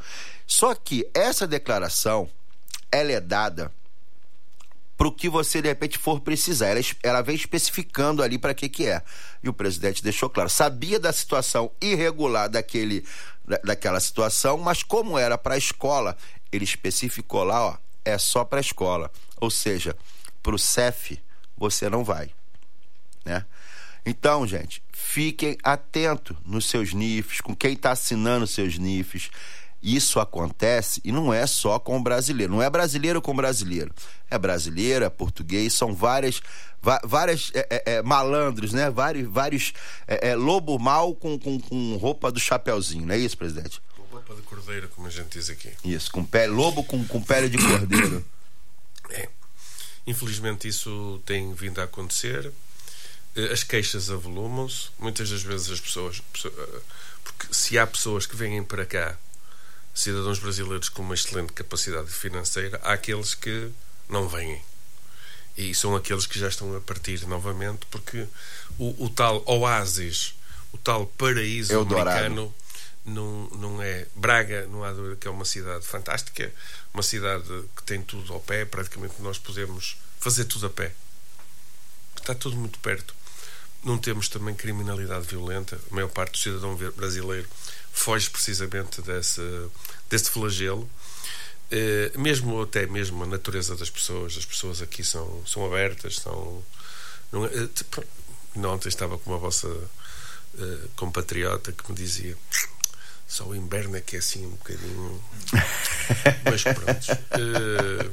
Só que essa declaração, ela é dada para o que você de repente for precisar. Ela, ela vem especificando ali para que que é. E o presidente deixou claro. Sabia da situação irregular daquele, da, daquela situação, mas como era para a escola, ele especificou lá, ó, é só para a escola. Ou seja, para o CEF você não vai, né? Então, gente, fiquem atentos nos seus NIFs, com quem está assinando seus NIFs. Isso acontece e não é só com o brasileiro. Não é brasileiro com brasileiro. É brasileiro, é português, são várias, várias é, é, é, malandros, né? Vários, vários é, é, lobo mal com, com, com roupa do chapeuzinho, não é isso, presidente? Roupa de cordeiro, como a gente diz aqui. Isso, com pele, lobo com, com pele de cordeiro. É. Infelizmente isso tem vindo a acontecer. Eh, As queixas avolumam-se. Muitas das vezes as pessoas. pessoa- eh, Porque se há pessoas que vêm para cá, cidadãos brasileiros com uma excelente capacidade financeira, há aqueles que não vêm. E são aqueles que já estão a partir novamente, porque o, o tal oásis, o tal paraíso Eldorado. americano, não, não é. Braga, não há dúvida que é uma cidade fantástica, uma cidade que tem tudo ao pé, praticamente nós podemos fazer tudo a pé. Está tudo muito perto. Não temos também criminalidade violenta. A maior parte do cidadão brasileiro foge precisamente desse, desse flagelo. Eh, mesmo até mesmo a natureza das pessoas, as pessoas aqui são, são abertas, são. Não, é- eh, tipo, ontem estava com uma vossa eh, compatriota que me dizia: Só o inverno é que é assim um bocadinho. Mas pronto. Eh,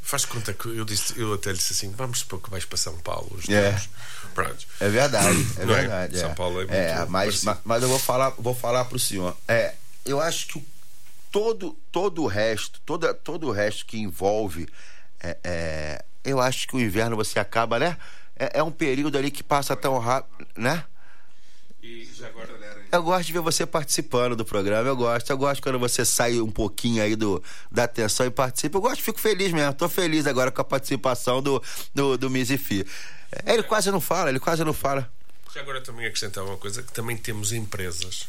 faz conta que eu, disse, eu até lhe disse assim: vamos supor que vais para São Paulo. Os É. É verdade, é Não é? verdade. São Paulo é muito mas, parecido. mas, mas eu vou falar, vou falar pro senhor. É, eu acho que todo, todo o resto, toda, todo o resto que envolve, é, é, eu acho que o inverno você acaba, né? É, é um período ali que passa tão rápido, né? Eu gosto de ver você participando do programa, eu gosto. Eu gosto quando você sai um pouquinho aí do, da atenção e participa. Eu gosto, fico feliz mesmo. Tô feliz agora com a participação do, do, do Mizifi. É, Ele quase não fala, ele quase não fala. Já agora também acrescentar uma coisa: que também temos empresas.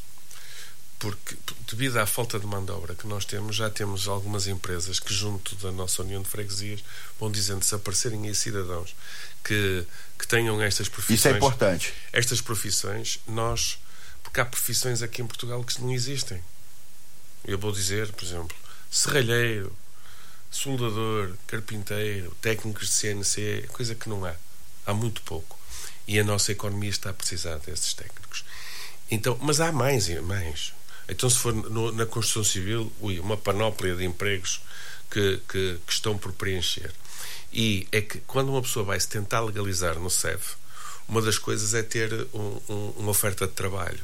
Porque, devido à falta de mão de obra que nós temos, já temos algumas empresas que, junto da nossa União de Freguesias, vão dizendo se aparecerem aí cidadãos que, que tenham estas profissões. Isso é importante. Estas profissões, nós. Porque há profissões aqui em Portugal que não existem. Eu vou dizer, por exemplo, serralheiro, soldador, carpinteiro, técnicos de CNC, coisa que não há. Há muito pouco. E a nossa economia está a precisar desses técnicos. Então, mas há mais e mais. Então, se for no- na construção civil, ui, uma panóplia de empregos que, que, que estão por preencher. E é que quando uma pessoa vai se tentar legalizar no CEF, uma das coisas é ter um- um- uma oferta de trabalho.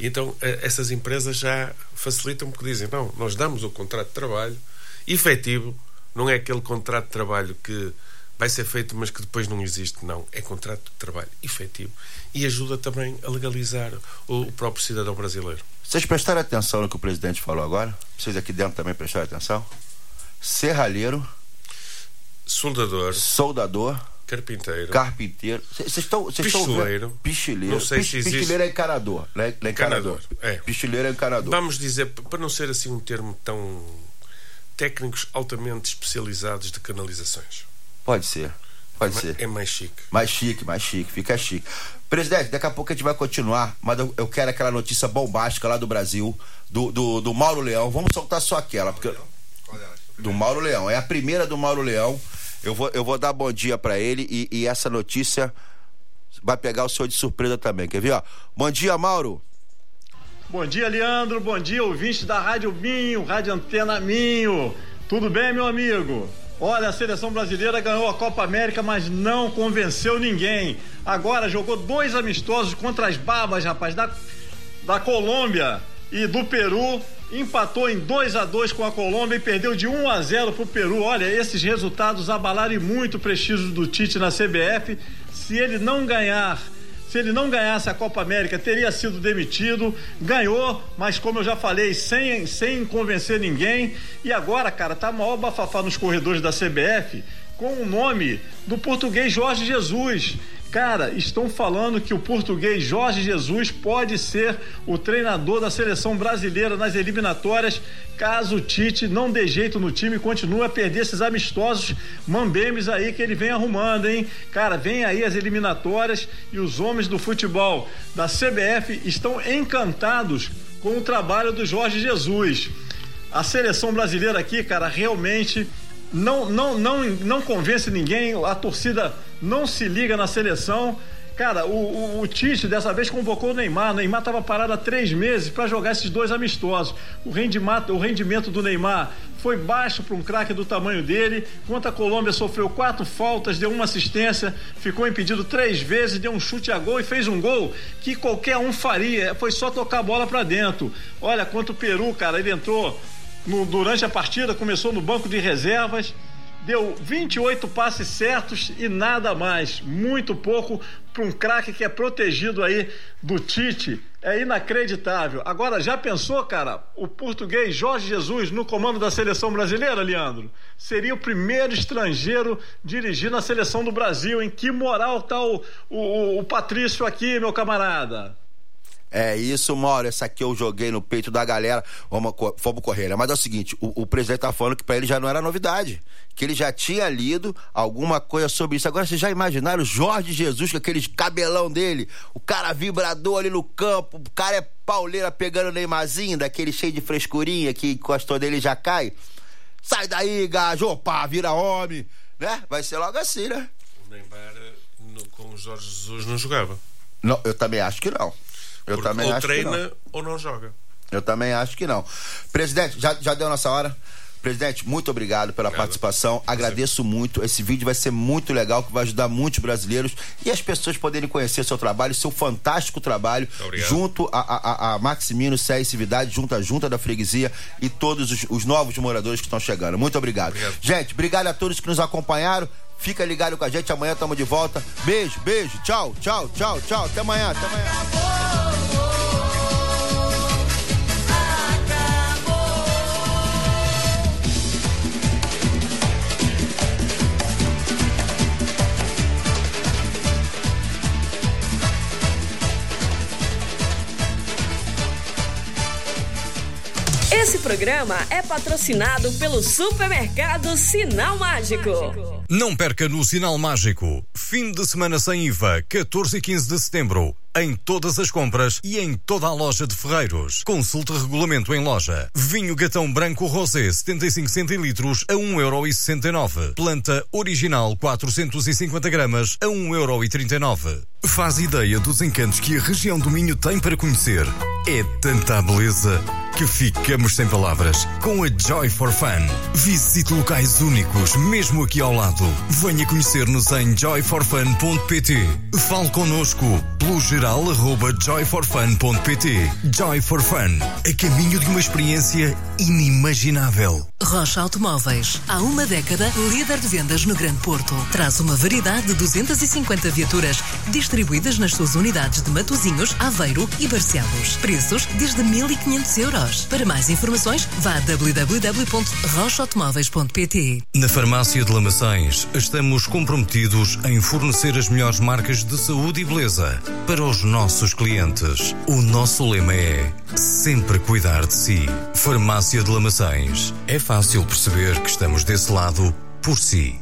E então eh, essas empresas já facilitam porque dizem: não, nós damos o contrato de trabalho efetivo, não é aquele contrato de trabalho que vai ser feito, mas que depois não existe, não. É contrato de trabalho efetivo e ajuda também a legalizar o, próprio cidadão brasileiro. Vocês prestaram atenção no que o presidente falou agora? Vocês aqui dentro também prestaram atenção? Serralheiro, Soldador, soldador, carpinteiro, carpinteiro. Vocês estão. Pichileiro. Pichileiro. Não sei se existe- Pichileiro é encanador. Né? É encanador. É. Pichileiro é encanador. Vamos dizer, para não ser assim um termo tão técnicos altamente especializados de canalizações. Pode ser. Pode Ma- ser. É mais chique. Mais chique, mais chique, fica chique. Presidente, daqui a pouco a gente vai continuar, mas eu, eu quero aquela notícia bombástica lá do Brasil, do, do, do Mauro Leão. Vamos soltar só aquela, porque. Do Mauro Leão. É a primeira do Mauro Leão. Eu vou, eu vou dar bom dia pra ele e, e essa notícia vai pegar o senhor de surpresa também. Quer ver, ó? Bom dia, Mauro. Bom dia, Leandro. Bom dia, ouvinte da Rádio Minho, Rádio Antena Minho. Tudo bem, meu amigo? Olha, a seleção brasileira ganhou a Copa América, mas não convenceu ninguém. Agora jogou dois amistosos contra as babas, rapaz, da, da Colômbia e do Peru. Empatou em 2 a 2 com a Colômbia e perdeu de 1 a 0 pro Peru. Olha, esses resultados abalaram muito o prestígio do Tite na CBF. Se ele não ganhar se ele não ganhasse a Copa América, teria sido demitido. Ganhou, mas como eu já falei, sem, sem convencer ninguém. E agora, cara, tá maior bafafá nos corredores da CBF com o nome do português Jorge Jesus. Cara, estão falando que o português Jorge Jesus pode ser o treinador da seleção brasileira nas eliminatórias, caso o Tite não dê jeito no time e continue a perder esses amistosos mambemes aí que ele vem arrumando, hein? Cara, vem aí as eliminatórias e os homens do futebol da CBF estão encantados com o trabalho do Jorge Jesus. A seleção brasileira aqui, cara, realmente não, não, não, não convence ninguém, a torcida não se liga na seleção. Cara, o, o, o Tite dessa vez convocou o Neymar. O Neymar estava parado há três meses para jogar esses dois amistosos. O rendimento, o rendimento do Neymar foi baixo para um craque do tamanho dele. Enquanto a Colômbia sofreu quatro faltas, deu uma assistência, ficou impedido três vezes, deu um chute a gol e fez um gol que qualquer um faria. Foi só tocar a bola para dentro. Olha, quanto o Peru, cara, ele entrou no- durante a partida, começou no banco de reservas, deu 28 passes certos e nada mais. Muito pouco para um craque que é protegido aí do Tite. É inacreditável. Agora, já pensou, cara, o português Jorge Jesus no comando da seleção brasileira, Leandro? Seria o primeiro estrangeiro dirigindo a seleção do Brasil. Em que moral tá o, o, o Patrício aqui, meu camarada? É isso, Mauro. Essa aqui eu joguei no peito da galera. Vamos, vamos correr. né? Mas é o seguinte: o, o presidente tá falando que pra ele já não era novidade. Que ele já tinha lido alguma coisa sobre isso. Agora, vocês já imaginaram o Jorge Jesus com aquele cabelão dele? O cara vibrador ali no campo. O cara é pauleira pegando o Neymarzinho, daquele cheio de frescurinha que encostou dele e já cai. Sai daí, gajo. Opa, vira homem. Né? Vai ser logo assim, né? O Neymar no- com o Jorge Jesus não jogava. Não, eu também acho que não. Eu Porque também ou acho que treina não. ou não joga. Eu também acho que não. Presidente, já, já deu nossa hora? Presidente, muito obrigado pela participação. Agradeço muito. Esse vídeo vai ser muito legal, que vai ajudar muitos brasileiros e as pessoas poderem conhecer seu trabalho, seu fantástico trabalho, Obrigado. junto a, a, a- Maximino e Cividade, junto à Junta da Freguesia e todos os, os novos moradores que estão chegando. Muito obrigado. Gente, obrigado a todos que nos acompanharam. Fica ligado com a gente, amanhã estamos de volta. Beijo, beijo, tchau, tchau, tchau, tchau. Até amanhã, até amanhã. Esse programa é patrocinado pelo supermercado Sinal Mágico. Não perca no Sinal Mágico. Fim de semana sem IVA, 14 e 15 de setembro. Em todas as compras e em toda a loja de Ferreiros. Consulte regulamento em loja. Vinho Gatão Branco Rosé, 75 centilitros a 1,69€. Planta original 450 gramas a 1,39€. Faz ideia dos encantos que a região do Minho tem para conhecer. É tanta beleza que ficamos sem palavras. Com a Joy for Fun. Visite locais únicos, mesmo aqui ao lado. Venha conhecer-nos em joyforfun.pt. Fale connosco pelo geral arroba joyforfun.pt. Joy for Fun. A caminho de uma experiência inimaginável. Rocha Automóveis. Há uma década, líder de vendas no Grande Porto. Traz uma variedade de 250 viaturas distribuídas nas suas unidades de Matozinhos, Aveiro e Barcelos. Preços desde 1.500 euros. Para mais informações, vá a www.rochaautomóveis.pt. Na Farmácia de Lamaçães, estamos comprometidos em fornecer as melhores marcas de saúde e beleza para os nossos clientes. O nosso lema é sempre cuidar de si. Farmácia de Lamaçães. É fácil perceber que estamos desse lado por si.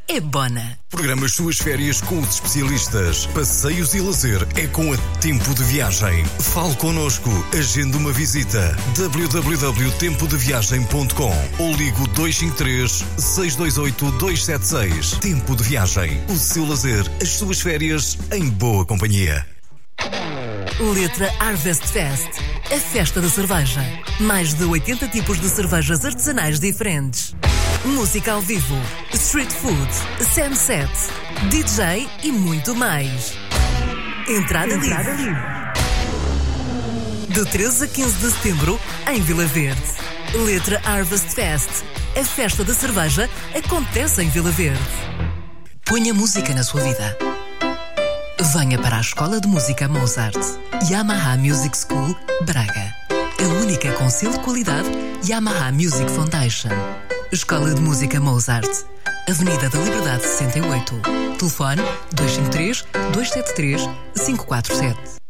é Bona. Programa as suas férias com os especialistas. Passeios e lazer é com a Tempo de Viagem. Fale connosco. Agende uma visita. www.tempodeviagem.com ou ligo 253 628 276. Tempo de Viagem. O seu lazer, as suas férias em boa companhia. Letra Harvest Fest, a festa da cerveja. Mais de 80 tipos de cervejas artesanais diferentes. Música ao vivo, street food, sunset, DJ e muito mais. Entrada, livre. De 13 a 15 de setembro, em Vila Verde. Letra Harvest Fest, a festa da cerveja acontece em Vila Verde. Ponha música na sua vida. Venha para a Escola de Música Mozart, Yamaha Music School, Braga. A única com selo de qualidade Yamaha Music Foundation. Escola de Música Mozart, Avenida da Liberdade 68. Telefone 253 273 547.